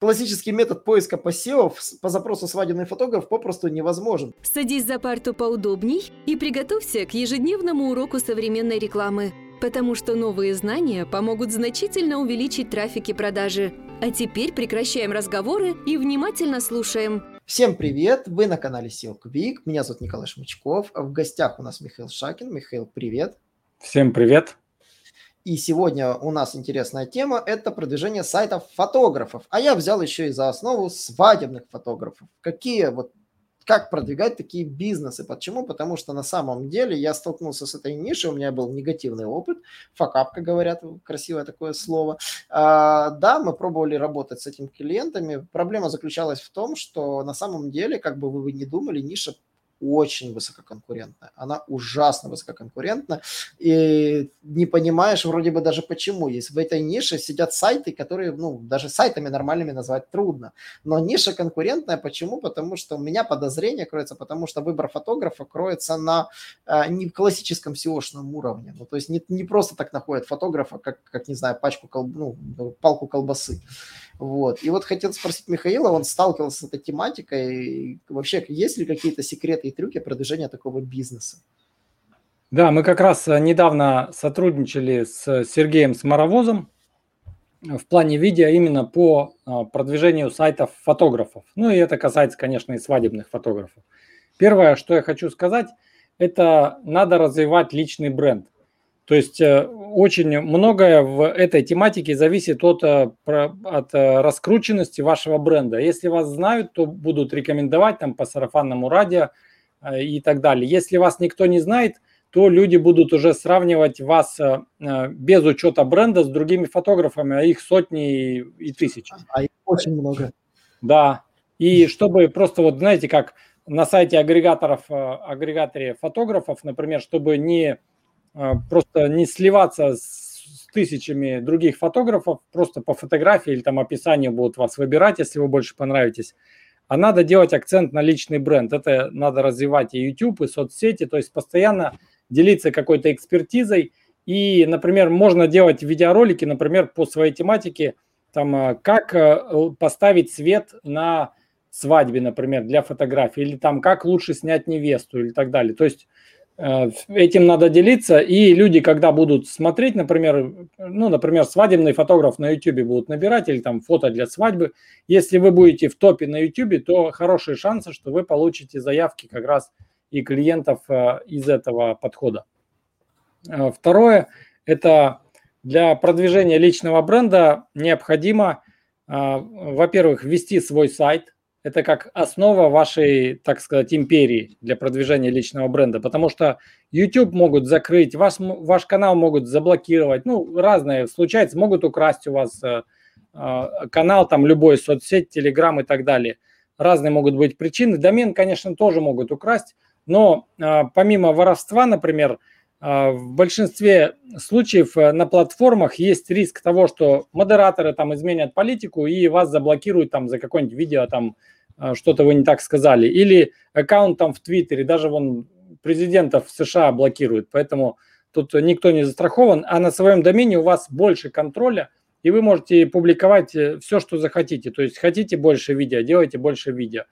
Классический метод поиска посевов по запросу свадебный фотограф попросту невозможен. Садись за парту поудобней и приготовься к ежедневному уроку современной рекламы, потому что новые знания помогут значительно увеличить трафик и продажи. А теперь прекращаем разговоры и внимательно слушаем. Всем привет! Вы на канале SEO Quick. Меня зовут Николай Шмычков. В гостях у нас Михаил Шакин. Михаил, привет! Всем привет! И сегодня у нас интересная тема – это продвижение сайтов фотографов. А я взял еще и за основу свадебных фотографов. Какие вот как продвигать такие бизнесы. Почему? Потому что на самом деле я столкнулся с этой нишей, у меня был негативный опыт, факап, как говорят, красивое такое слово. А, да, мы пробовали работать с этими клиентами. Проблема заключалась в том, что на самом деле, как бы вы не думали, ниша очень высококонкурентная. Она ужасно высококонкурентна. И не понимаешь вроде бы даже почему. Есть в этой нише сидят сайты, которые, ну, даже сайтами нормальными назвать трудно. Но ниша конкурентная. Почему? Потому что у меня подозрение кроется, потому что выбор фотографа кроется на э, не классическом SEO-шном уровне. Ну, то есть не, не просто так находят фотографа, как, как не знаю, пачку, кол, ну, палку колбасы. Вот. И вот хотел спросить Михаила, он сталкивался с этой тематикой. Вообще, есть ли какие-то секреты и трюки продвижения такого бизнеса? Да, мы как раз э, недавно сотрудничали с Сергеем Смаровозом в плане видео именно по э, продвижению сайтов фотографов. Ну и это касается, конечно, и свадебных фотографов. Первое, что я хочу сказать, это надо развивать личный бренд. То есть э, очень многое в этой тематике зависит от, э, от э, раскрученности вашего бренда. Если вас знают, то будут рекомендовать там по сарафанному радио и так далее. Если вас никто не знает, то люди будут уже сравнивать вас без учета бренда с другими фотографами, а их сотни и тысячи. А их очень много. Да. И чтобы просто вот, знаете, как на сайте агрегаторов, агрегаторе фотографов, например, чтобы не просто не сливаться с тысячами других фотографов, просто по фотографии или там описанию будут вас выбирать, если вы больше понравитесь. А надо делать акцент на личный бренд. Это надо развивать и YouTube, и соцсети, то есть постоянно делиться какой-то экспертизой. И, например, можно делать видеоролики, например, по своей тематике, там, а, как э, поставить свет на свадьбе, например, для фотографии, или там, как лучше снять невесту, или так далее. То есть Э, этим надо делиться, и люди, когда будут смотреть, например, ну, например, свадебный фотограф на YouTube будут набирать, или там фото для свадьбы, если вы будете в топе на YouTube, то хорошие шансы, что вы получите заявки как раз и клиентов э, из этого подхода. Э, второе, это для продвижения личного бренда необходимо, во-первых, ввести свой сайт, это как основа вашей, так сказать, империи для продвижения личного бренда, потому что YouTube могут закрыть, ваш, ваш канал могут заблокировать, ну, разные случается, могут украсть у вас э, э, канал, там, любой соцсеть, Telegram и так далее. Разные могут быть причины. Домен, конечно, тоже могут украсть, но э, помимо воровства, например, в большинстве случаев э, на платформах есть риск того, что модераторы там изменят политику и вас заблокируют там за какое-нибудь видео там а, что-то вы не так сказали. Или аккаунт там в Твиттере, даже вон президентов США блокируют, поэтому тут никто не застрахован, а на своем домене у вас больше контроля, и вы можете публиковать э, все, что захотите. То есть хотите больше видео, делайте больше видео.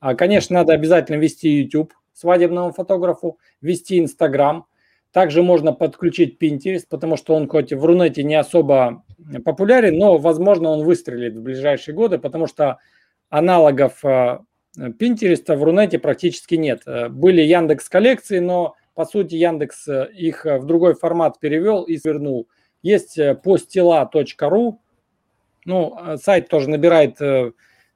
А, конечно, надо обязательно вести YouTube свадебному фотографу, вести Instagram. Также можно подключить Pinterest, потому что он хоть в Рунете не особо популярен, но, возможно, он выстрелит в ближайшие годы, потому что аналогов Pinterest в Рунете практически нет. Э, были Яндекс коллекции, но по сути Яндекс э, их э, в другой формат перевел и свернул. Есть postila.ru, ну, сайт тоже набирает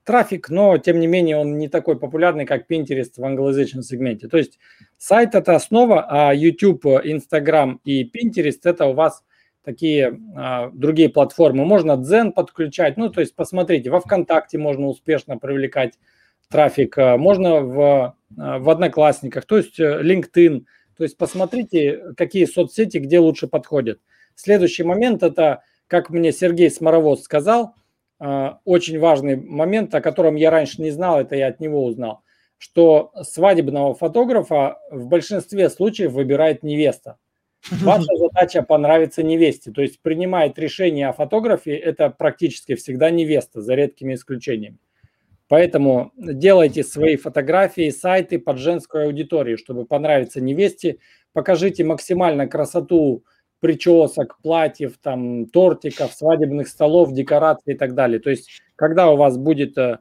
трафик, но тем не менее он не такой популярный, как Pinterest в англоязычном сегменте. То есть сайт это основа, а YouTube, Instagram и Pinterest это у вас такие а, другие платформы. Можно Zen подключать, ну, то есть посмотрите, во ВКонтакте можно успешно привлекать трафик, а, можно в, а, в Одноклассниках, то есть э, LinkedIn. То есть посмотрите, какие соцсети где лучше подходят. Следующий момент – это, как мне Сергей Сморовоз сказал, очень важный момент, о котором я раньше не знал, это я от него узнал, что свадебного фотографа в большинстве случаев выбирает невеста. Ваша задача понравиться невесте. То есть принимает решение о фотографии, это практически всегда невеста, за редкими исключениями. Поэтому делайте свои фотографии, сайты под женскую аудиторию, чтобы понравиться невесте. Покажите максимально красоту причесок, платьев, там, тортиков, свадебных столов, декораций и так далее. То есть, когда у вас будет э,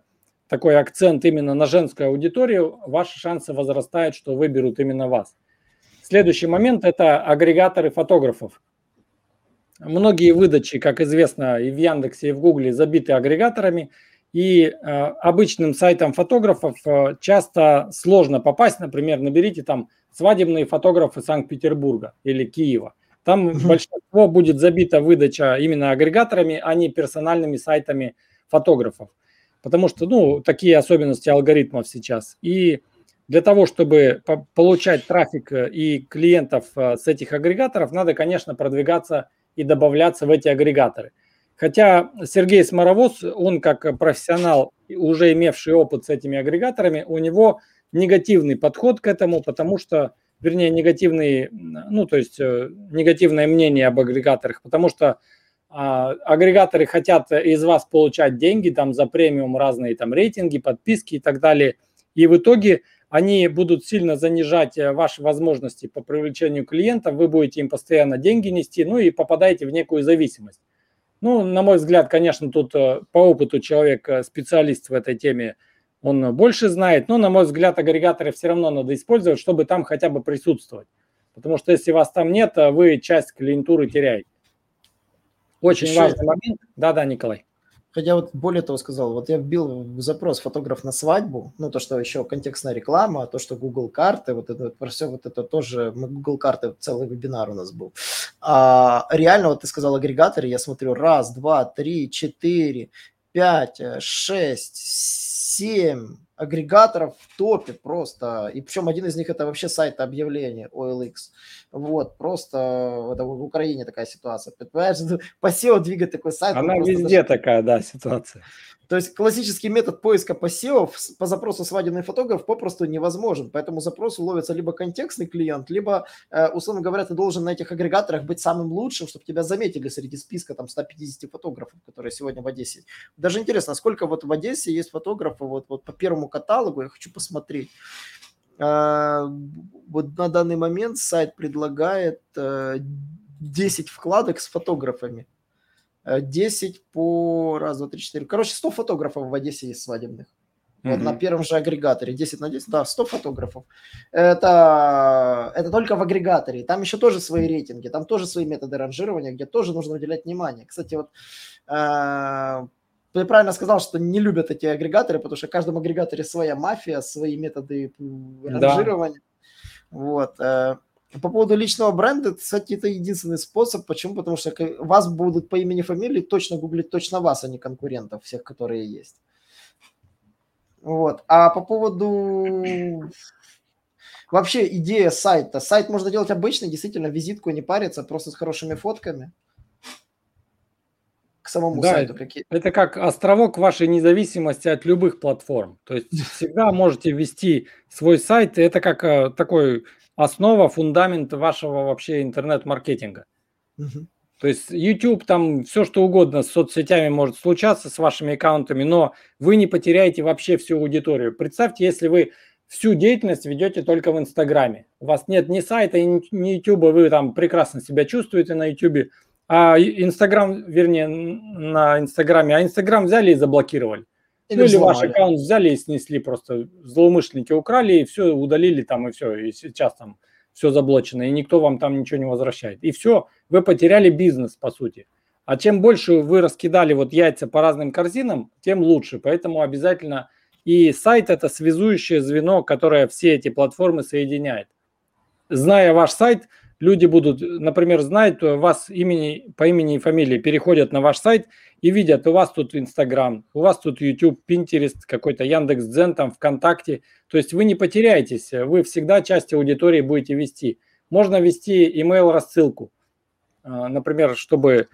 такой акцент именно на женскую аудиторию, ваши шансы возрастают, что выберут именно вас. Следующий момент – это агрегаторы фотографов. Многие выдачи, как известно, и в Яндексе, и в Гугле забиты агрегаторами, и э, обычным сайтам фотографов э, часто сложно попасть. Например, наберите там свадебные фотографы Санкт-Петербурга или Киева. Там угу. большинство будет забита выдача именно агрегаторами, а не персональными сайтами фотографов. Потому что, ну, такие особенности алгоритмов сейчас. И для того, чтобы получать трафик э, и клиентов э, с этих агрегаторов, надо, конечно, продвигаться и добавляться в эти агрегаторы. Хотя Сергей Сморовоз, он как профессионал, уже имевший опыт с этими агрегаторами, у него негативный подход к этому, потому что, вернее, негативный, ну, то есть э, негативное мнение об агрегаторах, потому что а, агрегаторы хотят из вас получать деньги там за премиум, разные там рейтинги, подписки и так далее. И в итоге они будут сильно занижать э, ваши возможности по привлечению клиентов, вы будете им постоянно деньги нести, ну и попадаете в некую зависимость. Ну, на мой взгляд, конечно, тут э, по опыту человек, специалист в этой теме, он больше знает, но, на мой взгляд, агрегаторы все равно надо использовать, чтобы там хотя бы присутствовать. Потому что если вас там нет, вы часть клиентуры теряете. Очень Еще... важный момент. Да-да, Николай. Хотя вот более того сказал, вот я вбил в запрос фотограф на свадьбу, ну то, что еще контекстная реклама, то, что Google карты, вот это про все вот это тоже, мы Google карты, целый вебинар у нас был. А, реально, вот ты сказал агрегаторы, я смотрю, раз, два, три, четыре, пять, шесть, семь, агрегаторов в топе просто. И причем один из них это вообще сайт объявления OLX. Вот, просто это в Украине такая ситуация. Понимаешь, по SEO двигать такой сайт. Она везде даже... такая, да, ситуация. То есть классический метод поиска по SEO по запросу свадебный фотограф попросту невозможен. Поэтому запросу ловится либо контекстный клиент, либо, э, условно говоря, ты должен на этих агрегаторах быть самым лучшим, чтобы тебя заметили среди списка там 150 фотографов, которые сегодня в Одессе. Даже интересно, сколько вот в Одессе есть фотографов вот, вот по первому каталогу, я хочу посмотреть. Э, вот на данный момент сайт предлагает 10 э, вкладок с фотографами. 10 по раз, два, три, четыре. Короче, 100 фотографов в Одессе есть свадебных. Mm-hmm. Вот на первом же агрегаторе 10 на 10, да, 100 фотографов. Это, это только в агрегаторе. Там еще тоже свои рейтинги, там тоже свои методы ранжирования, где тоже нужно уделять внимание. Кстати, вот э, ты правильно сказал, что не любят эти агрегаторы, потому что в каждом агрегаторе своя мафия, свои методы ранжирования. Да. Вот. Э, по поводу личного бренда, кстати, это единственный способ. Почему? Потому что вас будут по имени фамилии точно гуглить точно вас, а не конкурентов, всех, которые есть. Вот. А по поводу вообще идея сайта. Сайт можно делать обычный, действительно, визитку не париться, просто с хорошими фотками. К самому да, сайту. Какие... Это как островок вашей независимости от любых платформ. То есть всегда можете ввести свой сайт. Это как э, такой основа, фундамент вашего вообще интернет-маркетинга. Угу. То есть YouTube, там все что угодно с соцсетями может случаться, с вашими аккаунтами, но вы не потеряете вообще всю аудиторию. Представьте, если вы всю деятельность ведете только в Инстаграме. У вас нет ни сайта, ни YouTube, вы там прекрасно себя чувствуете на YouTube, а Инстаграм, вернее, на Инстаграме, а Инстаграм взяли и заблокировали. Или, ну, или ваш аккаунт взяли и снесли, просто злоумышленники украли и все удалили там, и все, и сейчас там все заблочено, и никто вам там ничего не возвращает. И все, вы потеряли бизнес, по сути. А чем больше вы раскидали вот яйца по разным корзинам, тем лучше. Поэтому обязательно и сайт это связующее звено, которое все эти платформы соединяет. Зная ваш сайт, люди будут, например, знать вас имени, по имени и фамилии, переходят на ваш сайт и видят, у вас тут Инстаграм, у вас тут YouTube, Pinterest, какой-то Яндекс.Дзен, там ВКонтакте. То есть вы не потеряетесь, вы всегда часть аудитории будете вести. Можно вести email рассылку, а, например, чтобы,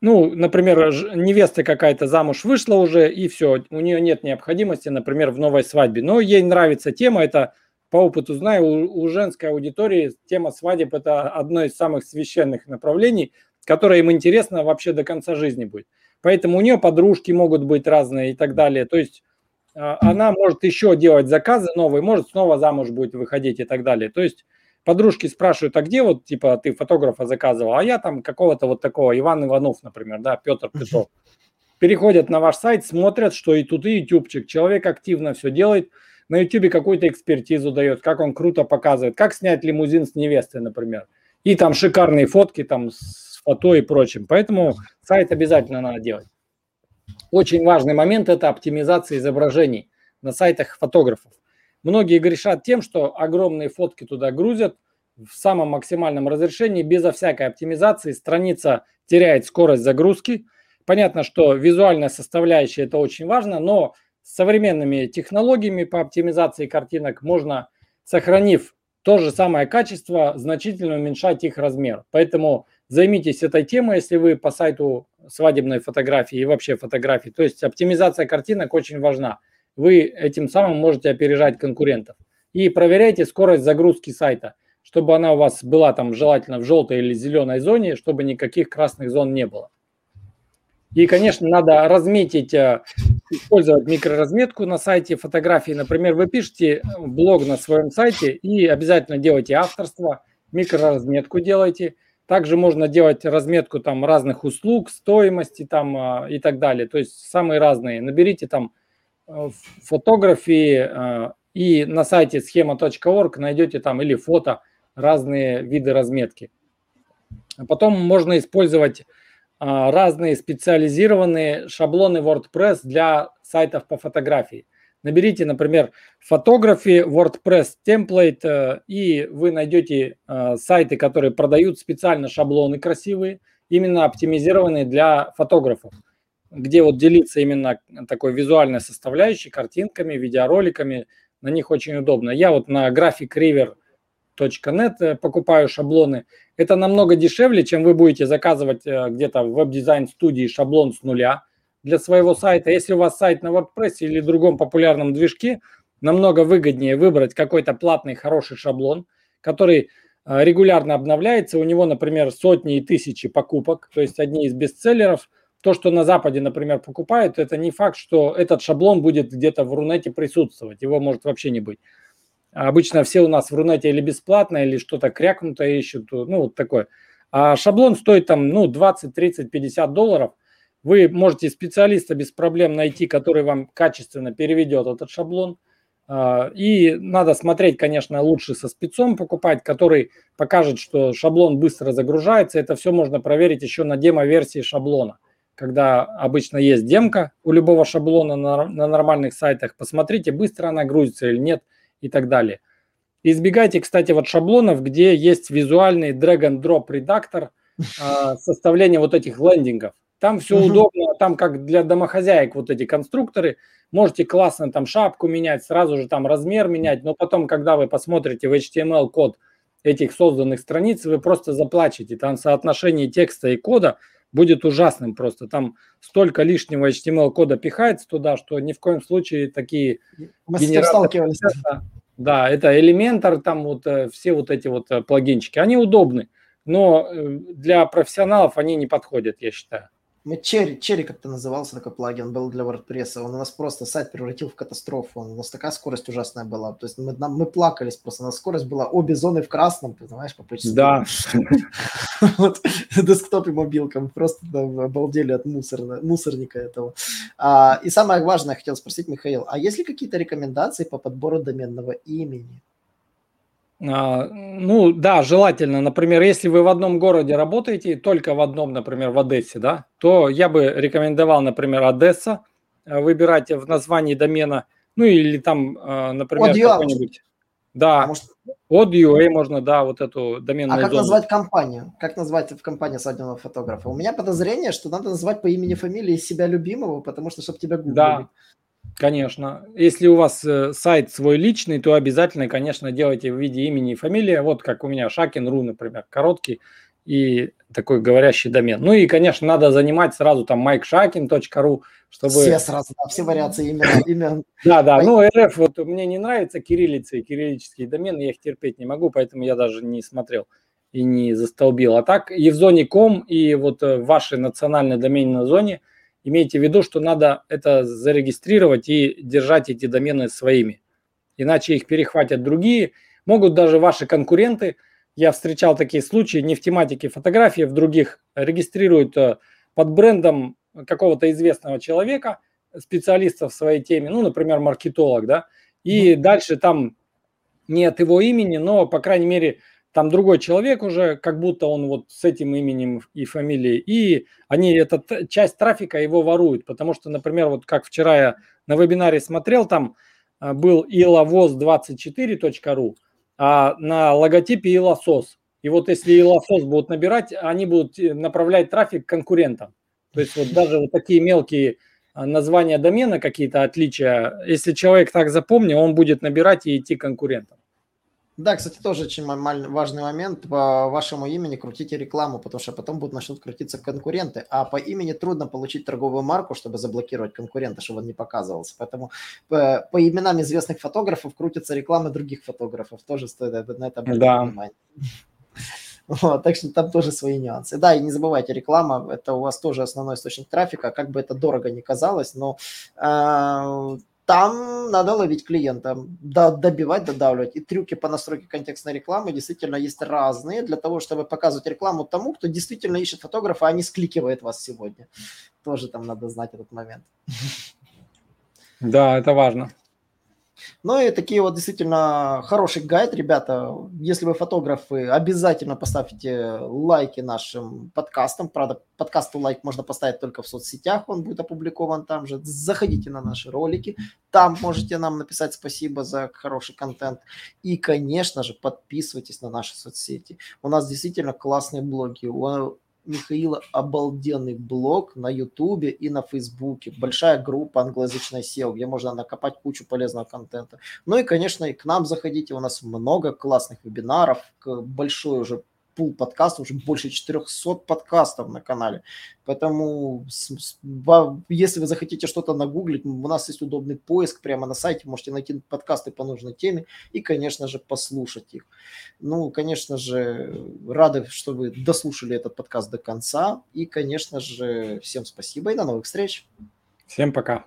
ну, например, невеста какая-то замуж вышла уже, и все, у нее нет необходимости, например, в новой свадьбе, но ей нравится тема, это по опыту знаю, у, у женской аудитории тема свадеб – это одно из самых священных направлений, которое им интересно вообще до конца жизни будет. Поэтому у нее подружки могут быть разные и так далее. То есть а, она может еще делать заказы новые, может снова замуж будет выходить и так далее. То есть подружки спрашивают, а где вот, типа, ты фотографа заказывал, а я там какого-то вот такого, Иван Иванов, например, да, Петр Петров. Переходят на ваш сайт, смотрят, что и тут и ютубчик, человек активно все делает, на ютубе какую-то экспертизу дает, как он круто показывает, как снять лимузин с невестой, например. И там шикарные фотки там с фото и прочим. Поэтому сайт обязательно надо делать. Очень важный момент – это оптимизация изображений на сайтах фотографов. Многие грешат тем, что огромные фотки туда грузят в самом максимальном разрешении, безо всякой оптимизации. Страница теряет скорость загрузки. Понятно, что визуальная составляющая – это очень важно, но с современными технологиями по оптимизации картинок можно, сохранив то же самое качество, значительно уменьшать их размер. Поэтому займитесь этой темой, если вы по сайту свадебной фотографии и вообще фотографии. То есть оптимизация картинок очень важна. Вы этим самым можете опережать конкурентов. И проверяйте скорость загрузки сайта, чтобы она у вас была там желательно в желтой или зеленой зоне, чтобы никаких красных зон не было. И, конечно, надо разметить, э, использовать микроразметку на сайте фотографии. Например, вы пишете блог на своем сайте и обязательно делайте авторство, микроразметку делайте – также можно делать разметку там разных услуг, стоимости там а, и так далее. То есть самые разные. Наберите там э, фотографии э, и на сайте схема.орг найдете там или фото разные виды разметки. Потом можно использовать разные специализированные шаблоны WordPress для сайтов по фотографии. Наберите, например, фотографии WordPress template, э, и вы найдете э, сайты, которые продают специально шаблоны красивые, именно оптимизированные для фотографов, где вот делиться именно такой визуальной составляющей, картинками, видеороликами. На них очень удобно. Я вот на graphicriver.net э, покупаю шаблоны. Это намного дешевле, чем вы будете заказывать где-то в веб-дизайн студии шаблон с нуля – для своего сайта. Если у вас сайт на WordPress или другом популярном движке, намного выгоднее выбрать какой-то платный хороший шаблон, который э, регулярно обновляется. У него, например, сотни и тысячи покупок, то есть одни из бестселлеров. То, что на Западе, например, покупают, это не факт, что этот шаблон будет где-то в Рунете присутствовать. Его может вообще не быть. Обычно все у нас в Рунете или бесплатно, или что-то крякнутое ищут, ну вот такое. А шаблон стоит там, ну, 20, 30, 50 долларов – вы можете специалиста без проблем найти, который вам качественно переведет этот шаблон. А, и надо смотреть, конечно, лучше со спецом покупать, который покажет, что шаблон быстро загружается. Это все можно проверить еще на демо-версии шаблона. Когда обычно есть демка у любого шаблона на, на нормальных сайтах, посмотрите, быстро она грузится или нет и так далее. Избегайте, кстати, вот шаблонов, где есть визуальный drag-and-drop редактор а, составления вот этих лендингов. Там все угу. удобно, там как для домохозяек вот эти конструкторы. Можете классно там шапку менять, сразу же там размер менять, но потом, когда вы посмотрите в HTML-код этих созданных страниц, вы просто заплачете. Там соотношение текста и кода будет ужасным просто. Там столько лишнего HTML-кода пихается туда, что ни в коем случае такие Мы генераторы... Да, это Elementor, там вот э, все вот эти вот э, плагинчики, они удобны, но э, для профессионалов они не подходят, я считаю. Мы Черри, Черри как-то назывался такой плагин, был для WordPress. Он у нас просто сайт превратил в катастрофу. У нас такая скорость ужасная была. То есть мы, нам, мы плакались просто. У нас скорость была обе зоны в красном, понимаешь, по почте. Да. Вот десктоп и мобилка. Мы просто обалдели от мусорника этого. А, и самое важное, я хотел спросить, Михаил, а есть ли какие-то рекомендации по подбору доменного имени? А, ну да, желательно. Например, если вы в одном городе работаете, только в одном, например, в Одессе, да, то я бы рекомендовал, например, Одесса э, выбирать в названии домена, ну или там, э, например, какой-нибудь... Да, может... от UA можно, да, вот эту доменную А как зону. назвать компанию? Как назвать в компании свадебного фотографа? У меня подозрение, что надо назвать по имени, фамилии себя любимого, потому что, чтобы тебя гуглили. Да, Конечно. Если у вас э, сайт свой личный, то обязательно, конечно, делайте в виде имени и фамилии. Вот как у меня Шакин.ру, например, короткий. и такой говорящий домен. Ну и, конечно, надо занимать сразу там mikeshakin.ru, чтобы... Все сразу, да, все вариации имен. имен. Да, да, ну РФ, вот мне не нравится кириллицы и кириллические домены, я их терпеть не могу, поэтому я даже не смотрел и не застолбил. А так и в зоне ком, и вот в вашей национальной доменной зоне имейте в виду, что надо это зарегистрировать и держать эти домены своими. Иначе их перехватят другие, могут даже ваши конкуренты. Я встречал такие случаи, не в тематике фотографии, в других регистрируют э, под брендом какого-то известного человека, специалиста в своей теме, ну, например, маркетолог, да, и mm-hmm. дальше там нет его имени, но, по крайней мере, там другой человек уже, как будто он вот с этим именем и фамилией, и они, эта часть трафика его воруют, потому что, например, вот как вчера я на вебинаре смотрел, там а, был ilavoz24.ru, а на логотипе илосос. И вот если илосос будут набирать, они будут э, направлять трафик конкурентам. То есть вот даже вот такие мелкие а, названия домена, какие-то отличия, если человек так запомнил, он будет набирать и идти конкурентам. Да, кстати, тоже очень важный момент. По вашему имени крутите рекламу, потому что потом будут начнут крутиться конкуренты. А по имени трудно получить торговую марку, чтобы заблокировать конкурента, чтобы он не показывался. Поэтому по, по именам известных фотографов крутятся рекламы других фотографов. Тоже стоит на это обратить да. внимание. Вот, так что там тоже свои нюансы. Да, и не забывайте, реклама – это у вас тоже основной источник трафика, как бы это дорого не казалось, но э, там надо ловить клиента, добивать, додавливать. И трюки по настройке контекстной рекламы действительно есть разные для того, чтобы показывать рекламу тому, кто действительно ищет фотографа, а не скликивает вас сегодня. Тоже там надо знать этот момент. Да, это важно. Ну и такие вот действительно хороший гайд, ребята. Если вы фотографы, обязательно поставьте лайки нашим подкастам. Правда, подкасту лайк можно поставить только в соцсетях, он будет опубликован там же. Заходите на наши ролики, там можете нам написать спасибо за хороший контент. И, конечно же, подписывайтесь на наши соцсети. У нас действительно классные блоги. Михаила обалденный блог на Ютубе и на Фейсбуке. Большая группа англоязычной SEO, где можно накопать кучу полезного контента. Ну и, конечно, и к нам заходите. У нас много классных вебинаров, большой уже пул подкастов, уже больше 400 подкастов на канале. Поэтому, если вы захотите что-то нагуглить, у нас есть удобный поиск прямо на сайте, можете найти подкасты по нужной теме и, конечно же, послушать их. Ну, конечно же, рады, что вы дослушали этот подкаст до конца. И, конечно же, всем спасибо и до новых встреч. Всем пока.